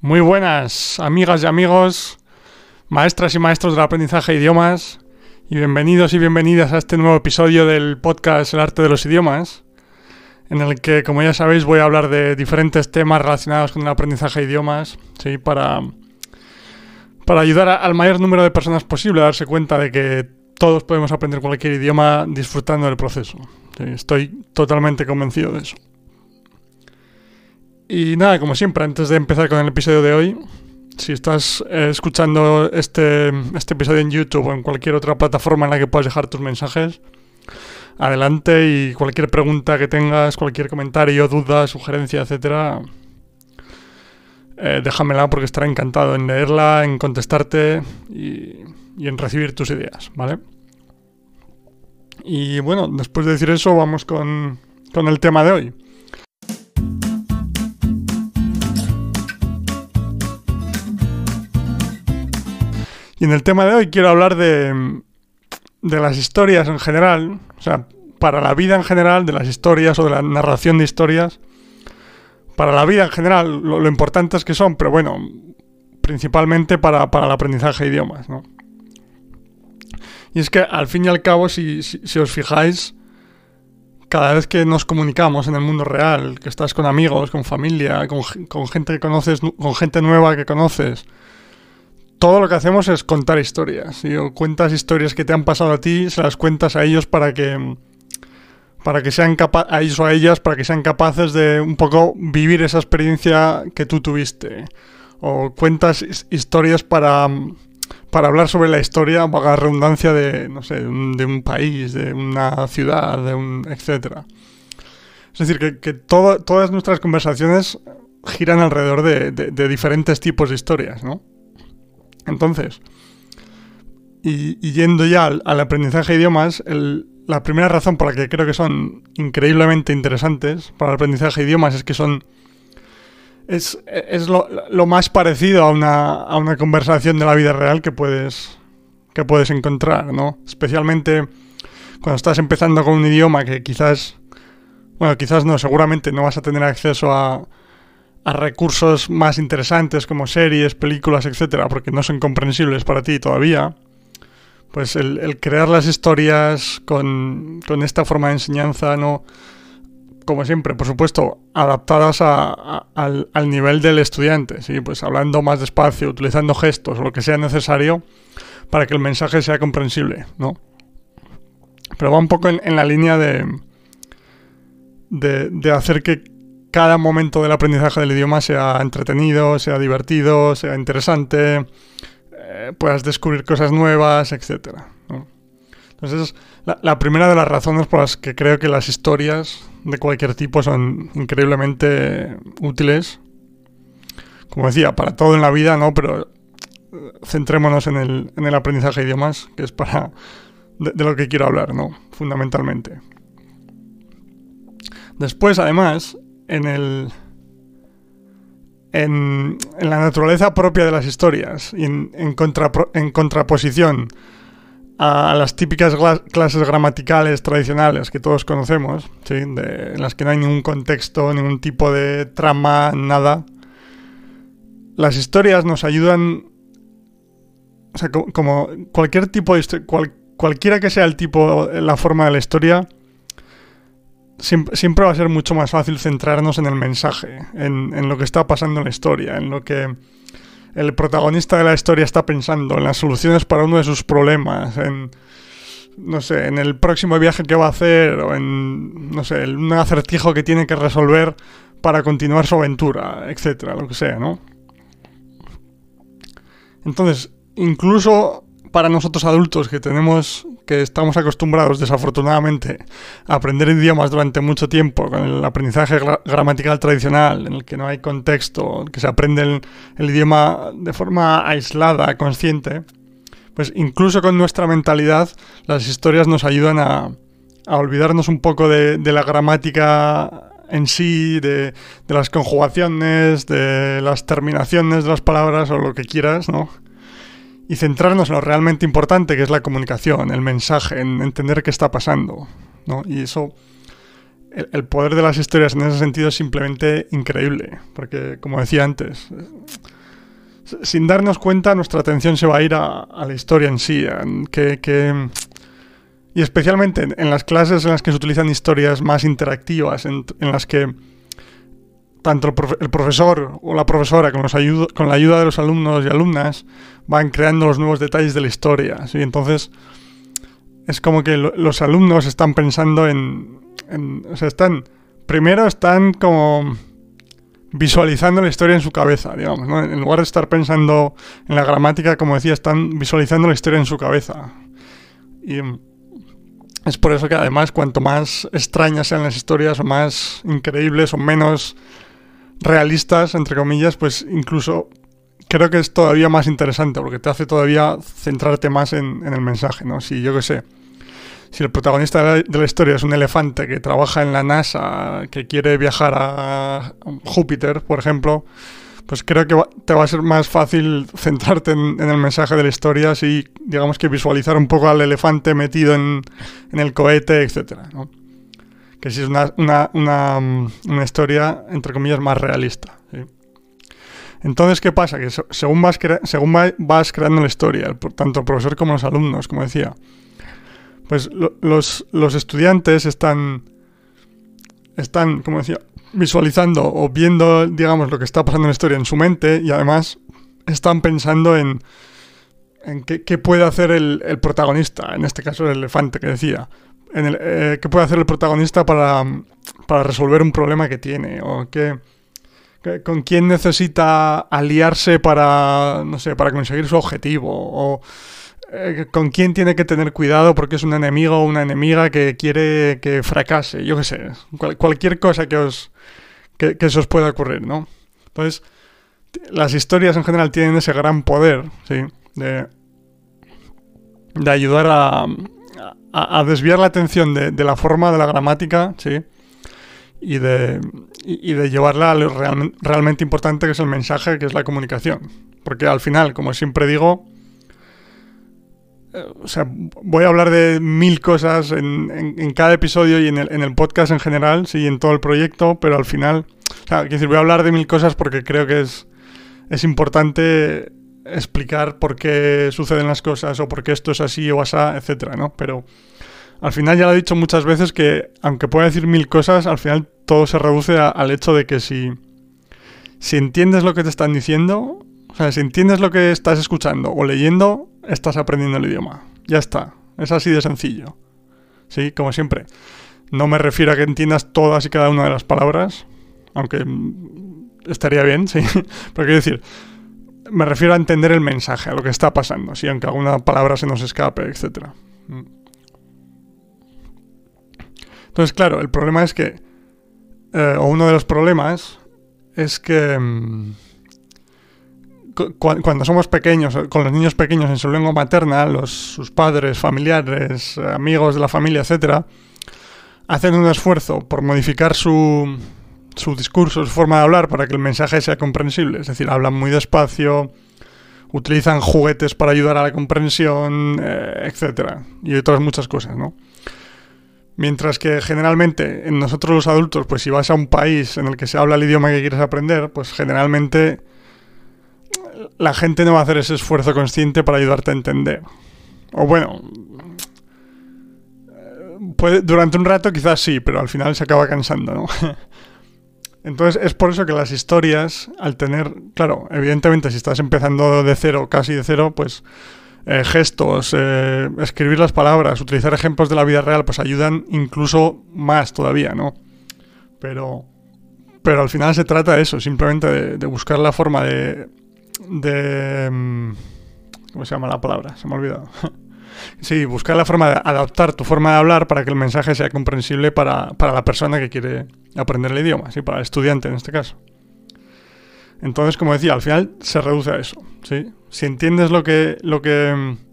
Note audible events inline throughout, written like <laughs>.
Muy buenas, amigas y amigos, maestras y maestros del aprendizaje de idiomas, y bienvenidos y bienvenidas a este nuevo episodio del podcast El arte de los idiomas, en el que, como ya sabéis, voy a hablar de diferentes temas relacionados con el aprendizaje de idiomas, ¿sí? para, para ayudar al mayor número de personas posible a darse cuenta de que todos podemos aprender cualquier idioma disfrutando del proceso. Estoy totalmente convencido de eso. Y nada, como siempre, antes de empezar con el episodio de hoy, si estás eh, escuchando este, este episodio en YouTube o en cualquier otra plataforma en la que puedas dejar tus mensajes, adelante y cualquier pregunta que tengas, cualquier comentario, duda, sugerencia, etcétera, eh, déjamela porque estaré encantado en leerla, en contestarte y, y en recibir tus ideas, ¿vale? Y bueno, después de decir eso, vamos con, con el tema de hoy. Y en el tema de hoy quiero hablar de, de las historias en general, o sea, para la vida en general, de las historias o de la narración de historias. Para la vida en general, lo, lo importantes que son, pero bueno, principalmente para, para, el aprendizaje de idiomas, ¿no? Y es que al fin y al cabo, si, si, si os fijáis, cada vez que nos comunicamos en el mundo real, que estás con amigos, con familia, con, con gente que conoces, con gente nueva que conoces, todo lo que hacemos es contar historias. Y cuentas historias que te han pasado a ti, se las cuentas a ellos para que para que sean capaces a ellos o a ellas para que sean capaces de un poco vivir esa experiencia que tú tuviste. O cuentas historias para para hablar sobre la historia, vaga redundancia de no sé, de un, país, de una ciudad, de un etcétera. Es decir, que, todo, todas nuestras conversaciones giran alrededor de, de, de diferentes tipos de historias, ¿no? Entonces, y, yendo ya al, al, aprendizaje de idiomas, el, la primera razón por la que creo que son increíblemente interesantes para el aprendizaje de idiomas es que son... Es, es lo, lo, más parecido a una, a una conversación de la vida real que puedes, que puedes encontrar, ¿no? Especialmente cuando estás empezando con un idioma que quizás... Bueno, quizás no, seguramente no vas a tener acceso a, a recursos más interesantes como series, películas, etcétera, porque no son comprensibles para ti todavía, pues el, crear las historias con, con, esta forma de enseñanza, no, como siempre, por supuesto, adaptadas a, al, al, nivel del estudiante, ¿sí? pues hablando más despacio, utilizando gestos lo que sea necesario para que el mensaje sea comprensible, ¿no? Pero va un poco en, en la línea de, de, de hacer que cada momento del aprendizaje del idioma sea entretenido, sea divertido, sea interesante, eh, puedas descubrir cosas nuevas, etc. Entonces, la, la, primera de las razones por las que creo que las historias de cualquier tipo son increíblemente útiles. Como decía, para todo en la vida, ¿no? Pero eh, centrémonos en el, en el aprendizaje de idiomas, que es para de lo que quiero hablar, ¿no? Fundamentalmente. Después, además, en el. En, en, la naturaleza propia de las historias y en, en, contra, en contraposición a, las típicas clases gramaticales tradicionales que todos conocemos, ¿sí? en las que no hay ningún contexto, ningún tipo de trama, nada. Las historias nos ayudan, o sea, como cualquier tipo de cual, cualquiera que sea el tipo, la forma de la historia, siempre, va a ser mucho más fácil centrarnos en el mensaje, en, en, lo que está pasando en la historia, en lo que el protagonista de la historia está pensando, en las soluciones para uno de sus problemas, en, no sé, en el próximo viaje que va a hacer, o en, no sé, un acertijo que tiene que resolver para continuar su aventura, etcétera, lo que sea, ¿no? Entonces, incluso para nosotros adultos que tenemos, que estamos acostumbrados desafortunadamente a aprender idiomas durante mucho tiempo, con el aprendizaje gra gramatical tradicional, en el que no hay contexto, que se aprende el, idioma de forma aislada, consciente, pues incluso con nuestra mentalidad las historias nos ayudan a, a olvidarnos un poco de, de la gramática en sí, de, de, las conjugaciones, de las terminaciones de las palabras o lo que quieras, ¿no? Y centrarnos en lo realmente importante, que es la comunicación, el mensaje, en entender qué está pasando. ¿no? Y eso el, poder de las historias en ese sentido es simplemente increíble. Porque, como decía antes, sin darnos cuenta, nuestra atención se va a ir a, la historia en sí. que, y especialmente en, las clases en las que se utilizan historias más interactivas, en, las que tanto el, profesor o la profesora con, los con la ayuda de los alumnos y alumnas van creando los nuevos detalles de la historia. ¿sí? Entonces, es como que los alumnos están pensando en, o sea, están, primero están como visualizando la historia en su cabeza, digamos, ¿no? En lugar de estar pensando en la gramática, como decía, están visualizando la historia en su cabeza. Y es por eso que además cuanto más extrañas sean las historias o más increíbles o menos realistas, entre comillas, pues incluso creo que es todavía más interesante porque te hace todavía centrarte más en, en el mensaje, ¿no? Si yo qué sé, si el protagonista de la, historia es un elefante que trabaja en la NASA, que quiere viajar a Júpiter, por ejemplo, pues creo que te va a ser más fácil centrarte en, el mensaje de la historia si, digamos que visualizar un poco al elefante metido en, el cohete, etc. Que si es una, historia, entre comillas, más realista. Entonces, ¿qué pasa? Que según vas, según vas creando la historia, tanto el profesor como los alumnos, como decía, pues los, los estudiantes están, están, como decía, visualizando o viendo, digamos, lo que está pasando en la historia en su mente y además están pensando en, en qué, puede hacer el, protagonista, en este caso el elefante que decía, eh, qué puede hacer el protagonista para, para resolver un problema que tiene o qué, con quién necesita aliarse para, no sé, para conseguir su objetivo o eh, con quién tiene que tener cuidado porque es un enemigo o una enemiga que quiere que fracase, yo qué sé, cualquier cosa que os que, se os pueda ocurrir, ¿no? Entonces, las historias en general tienen ese gran poder, ¿sí? De, de ayudar a, a, desviar la atención de, la forma de la gramática, ¿sí? Y de, y, de llevarla a lo realmente importante que es el mensaje, que es la comunicación. Porque al final, como siempre digo, o sea, voy a hablar de mil cosas en, cada episodio y en el, podcast en general, sí, en todo el proyecto, pero al final, o sea, decir, voy a hablar de mil cosas porque creo que es, es importante explicar por qué suceden las cosas o por qué esto es así o asá, etcétera, ¿no? Pero al final ya lo he dicho muchas veces que, aunque pueda decir mil cosas, al final todo se reduce al hecho de que si, si entiendes lo que te están diciendo, o sea, si entiendes lo que estás escuchando o leyendo, estás aprendiendo el idioma. Ya está. Es así de sencillo. Sí, como siempre. No me refiero a que entiendas todas y cada una de las palabras, aunque estaría bien, sí. <laughs> Pero quiero decir, me refiero a entender el mensaje, a lo que está pasando, sí, aunque alguna palabra se nos escape, etc. Entonces, claro, el problema es que, eh, o uno de los problemas, es que... Mm, cuando somos pequeños, con los niños pequeños en su lengua materna, los, sus padres, familiares, amigos de la familia, etcétera, hacen un esfuerzo por modificar su, su discurso, su forma de hablar para que el mensaje sea comprensible. Es decir, hablan muy despacio, utilizan juguetes para ayudar a la comprensión, eh, etcétera, y otras muchas cosas, ¿no? Mientras que generalmente en nosotros los adultos, pues si vas a un país en el que se habla el idioma que quieres aprender, pues generalmente la gente no va a hacer ese esfuerzo consciente para ayudarte a entender. O bueno, puede, durante un rato quizás sí, pero al final se acaba cansando, ¿no? <laughs> Entonces es por eso que las historias, al tener, claro, evidentemente si estás empezando de cero, casi de cero, pues eh, gestos, eh, escribir las palabras, utilizar ejemplos de la vida real, pues ayudan incluso más todavía, ¿no? Pero, pero al final se trata de eso, simplemente de buscar la forma de de... Mm, ¿Cómo se llama la palabra? Se me ha olvidado. <laughs> sí, buscar la forma de adaptar tu forma de hablar para que el mensaje sea comprensible para, la persona que quiere aprender el idioma, ¿sí? para el estudiante en este caso. Entonces, como decía, al final se reduce a eso. ¿sí? Si entiendes lo que, lo que mm,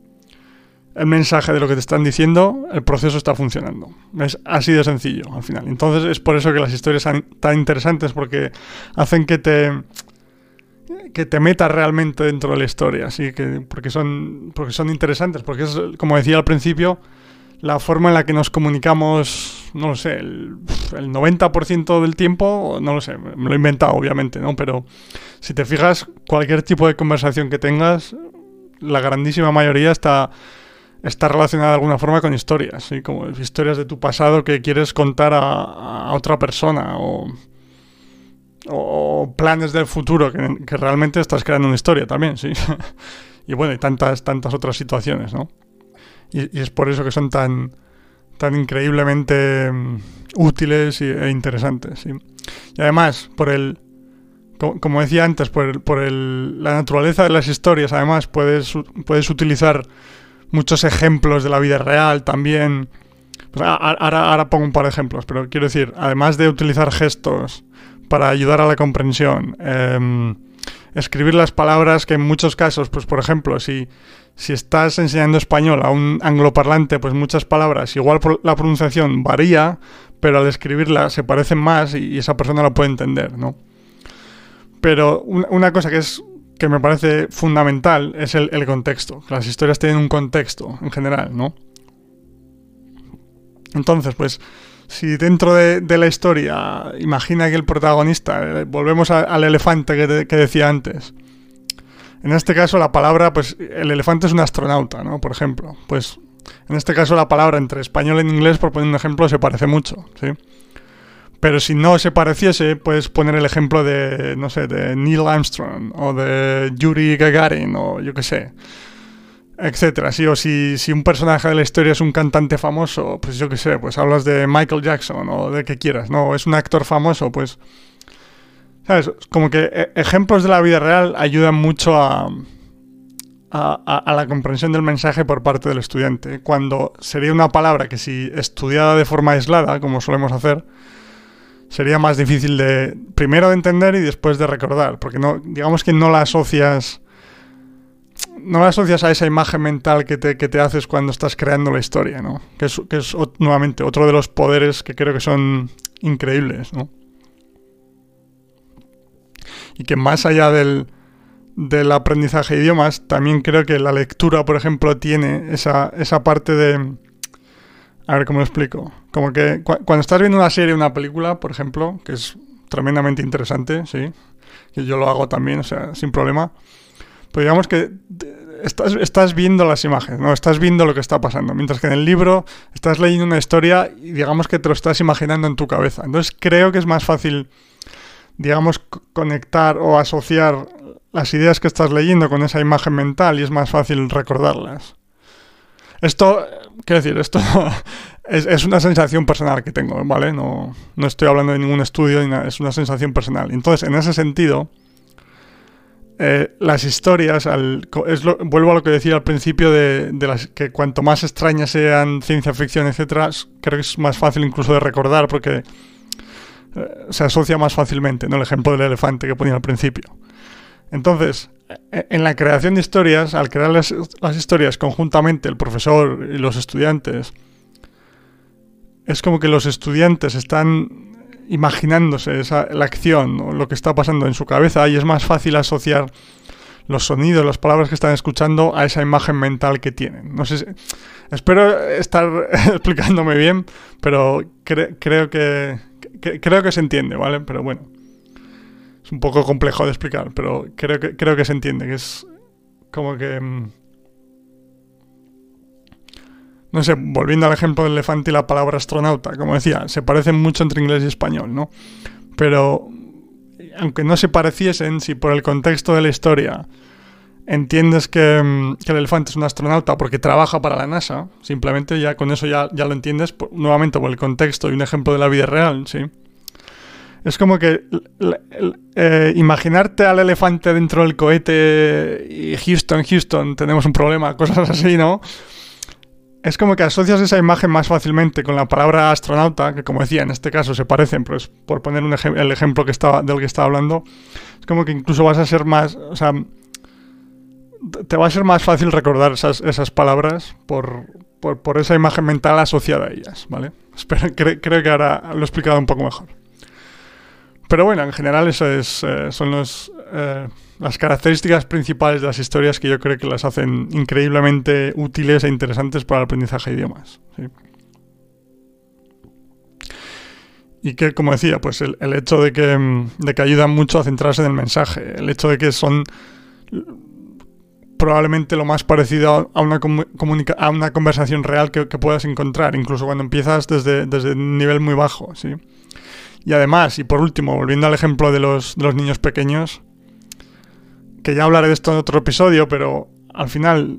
el mensaje de lo que te están diciendo, el proceso está funcionando. Es así de sencillo al final. Entonces es por eso que las historias son tan interesantes porque hacen que te que te metas realmente dentro de la historia, así que porque son porque son interesantes, porque es como decía al principio, la forma en la que nos comunicamos no lo sé, el, el 90% del tiempo, no lo sé, me lo he inventado obviamente, ¿no? Pero si te fijas, cualquier tipo de conversación que tengas, la grandísima mayoría está, está relacionada de alguna forma con historias, ¿sí? como historias de tu pasado que quieres contar a, otra persona o, o, planes del futuro que, realmente estás creando una historia también, sí. <laughs> y bueno, y tantas, tantas otras situaciones, ¿no? Y, es por eso que son tan, tan increíblemente mm, útiles e interesantes, ¿sí? Y además, por el como decía antes, por, por el, la naturaleza de las historias, además, puedes, puedes utilizar muchos ejemplos de la vida real también. Pues ahora, ahora pongo un par de ejemplos, pero quiero decir, además de utilizar gestos para ayudar a la comprensión, em, escribir las palabras que en muchos casos, pues por ejemplo, si, si estás enseñando español a un angloparlante, pues muchas palabras, igual la pronunciación varía, pero al escribirla se parecen más y, esa persona lo puede entender, ¿no? Pero una cosa que es que me parece fundamental es el, contexto. Las historias tienen un contexto en general, ¿no? Entonces, pues, si dentro de, la historia imagina que el protagonista, eh, volvemos al elefante que, decía antes, en este caso la palabra, pues, el elefante es un astronauta, ¿no? Por ejemplo, pues, en este caso la palabra entre español y inglés, por poner un ejemplo, se parece mucho, ¿sí? Pero si no se pareciese, puedes poner el ejemplo de, no sé, de Neil Armstrong o de Yuri Gagarin o yo qué sé, etcétera. Sí, o si, si un personaje de la historia es un cantante famoso, pues yo qué sé, pues hablas de Michael Jackson o de que quieras, ¿no? Es un actor famoso, pues... ¿Sabes? Como que e, ejemplos de la vida real ayudan mucho a, a, a, la comprensión del mensaje por parte del estudiante. Cuando sería una palabra que si estudiada de forma aislada, como solemos hacer, sería más difícil de primero de entender y después de recordar, porque no digamos que no la asocias no la asocias a esa imagen mental que te, que te haces cuando estás creando la historia, ¿no? Que es, que es nuevamente otro de los poderes que creo que son increíbles, ¿no? Y que más allá del, del aprendizaje de idiomas, también creo que la lectura, por ejemplo, tiene esa, esa parte de a ver cómo lo explico. Como que cuando estás viendo una serie una película, por ejemplo, que es tremendamente interesante, sí, que yo lo hago también, o sea, sin problema, pues digamos que estás, estás viendo las imágenes, ¿no? Estás viendo lo que está pasando. Mientras que en el libro estás leyendo una historia y digamos que te lo estás imaginando en tu cabeza. Entonces creo que es más fácil, digamos, conectar o asociar las ideas que estás leyendo con esa imagen mental y es más fácil recordarlas. Esto, quiero decir, esto <laughs> es, una sensación personal que tengo, ¿vale? No, no estoy hablando de ningún estudio, es una sensación personal. Entonces, en ese sentido, eh, las historias, vuelvo a lo que decía al principio de, las que cuanto más extrañas sean ciencia ficción, etcétera, creo que es más fácil incluso de recordar porque eh, se asocia más fácilmente, ¿no? El ejemplo del elefante que ponía al principio. Entonces, e, en la creación de historias, al crear las, historias conjuntamente el profesor y los estudiantes, es como que los estudiantes están imaginándose esa, la acción o lo que está pasando en su cabeza y es más fácil asociar los sonidos, las palabras que están escuchando a esa imagen mental que tienen. No sé espero estar <laughs> explicándome bien, pero creo que, creo que se entiende, ¿vale? Pero bueno. Es un poco complejo de explicar, pero creo que, creo que se entiende, que es como que... Mm, no sé, volviendo al ejemplo del elefante y la palabra astronauta, como decía, se parecen mucho entre inglés y español, ¿no? Pero aunque no se pareciesen, si por el contexto de la historia entiendes que, mm, que, el elefante es un astronauta porque trabaja para la NASA, simplemente ya con eso ya, ya lo entiendes, nuevamente por el contexto y un ejemplo de la vida real, ¿sí? Es como que eh, imaginarte al elefante dentro del cohete y Houston, Houston, tenemos un problema, <laughs> cosas así, ¿no? Es como que asocias esa imagen más fácilmente con la palabra astronauta, que como decía, en este caso se parecen, pues por poner el ejemplo que estaba, del que estaba hablando, es como que incluso vas a ser más, te va a ser más fácil recordar esas, esas palabras por, por, esa imagen mental asociada a ellas, ¿vale? Creo que ahora lo he explicado un poco mejor. Pero bueno, en general eso es, eh, son los, eh, las características principales de las historias que yo creo que las hacen increíblemente útiles e interesantes para el aprendizaje de idiomas. y que, como decía, pues el, hecho de que, de que ayudan mucho a centrarse en el mensaje, el hecho de que son probablemente lo más parecido a una, a una conversación real que, puedas encontrar, incluso cuando empiezas desde, desde un nivel muy bajo, ¿sí? Y además, y por último, volviendo al ejemplo de los, de los niños pequeños, que ya hablaré de esto en otro episodio, pero al final,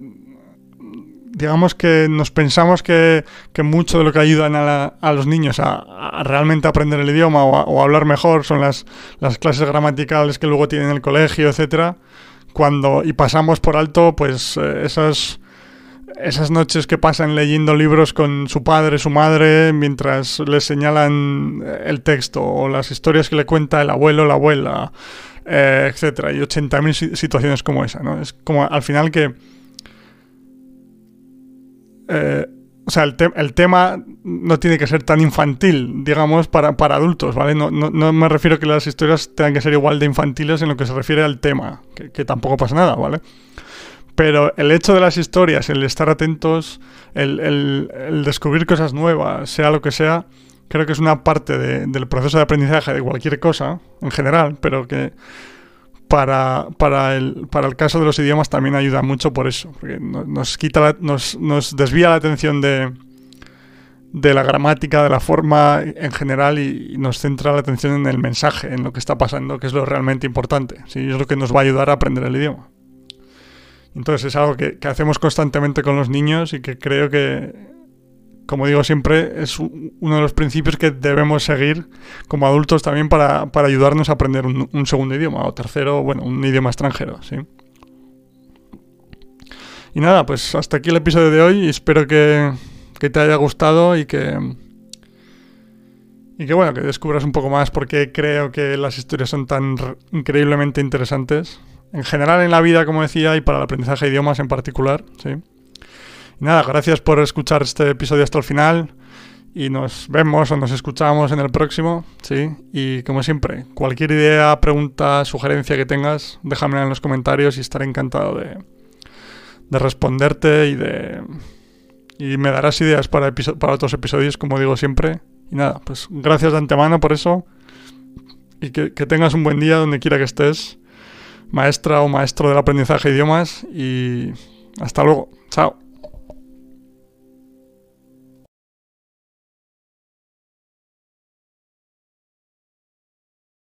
digamos que nos pensamos que, que mucho de lo que ayudan a, a los niños a, realmente aprender el idioma o, o a, hablar mejor son las, las clases gramaticales que luego tienen en el colegio, etcétera cuando y pasamos por alto pues eh, esas esas noches que pasan leyendo libros con su padre, su madre, mientras le señalan eh, el texto o las historias que le cuenta el abuelo, la abuela, eh, etcétera, y 80.000 situaciones como esa, ¿no? Es como al final que o sea, el, el, tema no tiene que ser tan infantil, digamos, para, para adultos, ¿vale? No, no, no, me refiero a que las historias tengan que ser igual de infantiles en lo que se refiere al tema, que, que, tampoco pasa nada, ¿vale? Pero el hecho de las historias, el estar atentos, el, el, el descubrir cosas nuevas, sea lo que sea, creo que es una parte de, del proceso de aprendizaje de cualquier cosa, en general, pero que para, para, el, para el caso de los idiomas también ayuda mucho por eso, porque nos, quita nos, nos desvía la atención de, de la gramática, de la forma en general y, nos centra la atención en el mensaje, en lo que está pasando, que es lo realmente importante. ¿sí? Es lo que nos va a ayudar a aprender el idioma. Entonces es algo que, que hacemos constantemente con los niños y que creo que como digo siempre, es uno de los principios que debemos seguir como adultos también para, ayudarnos a aprender un, segundo idioma o tercero, bueno, un idioma extranjero, ¿sí? Y nada, pues hasta aquí el episodio de hoy. Espero que, que te haya gustado y que, y que bueno, que descubras un poco más porque creo que las historias son tan increíblemente interesantes. En general en la vida, como decía, y para el aprendizaje de idiomas en particular, ¿sí? Nada, gracias por escuchar este episodio hasta el final y nos vemos o nos escuchamos en el próximo, ¿sí? Y como siempre, cualquier idea, pregunta, sugerencia que tengas, déjamela en los comentarios y estaré encantado de, de responderte y de... Y me darás ideas para, otros episodios, como digo siempre. Y nada, pues gracias de antemano por eso. Y que, que tengas un buen día donde quiera que estés, maestra o maestro del aprendizaje de idiomas. Y hasta luego. Chao.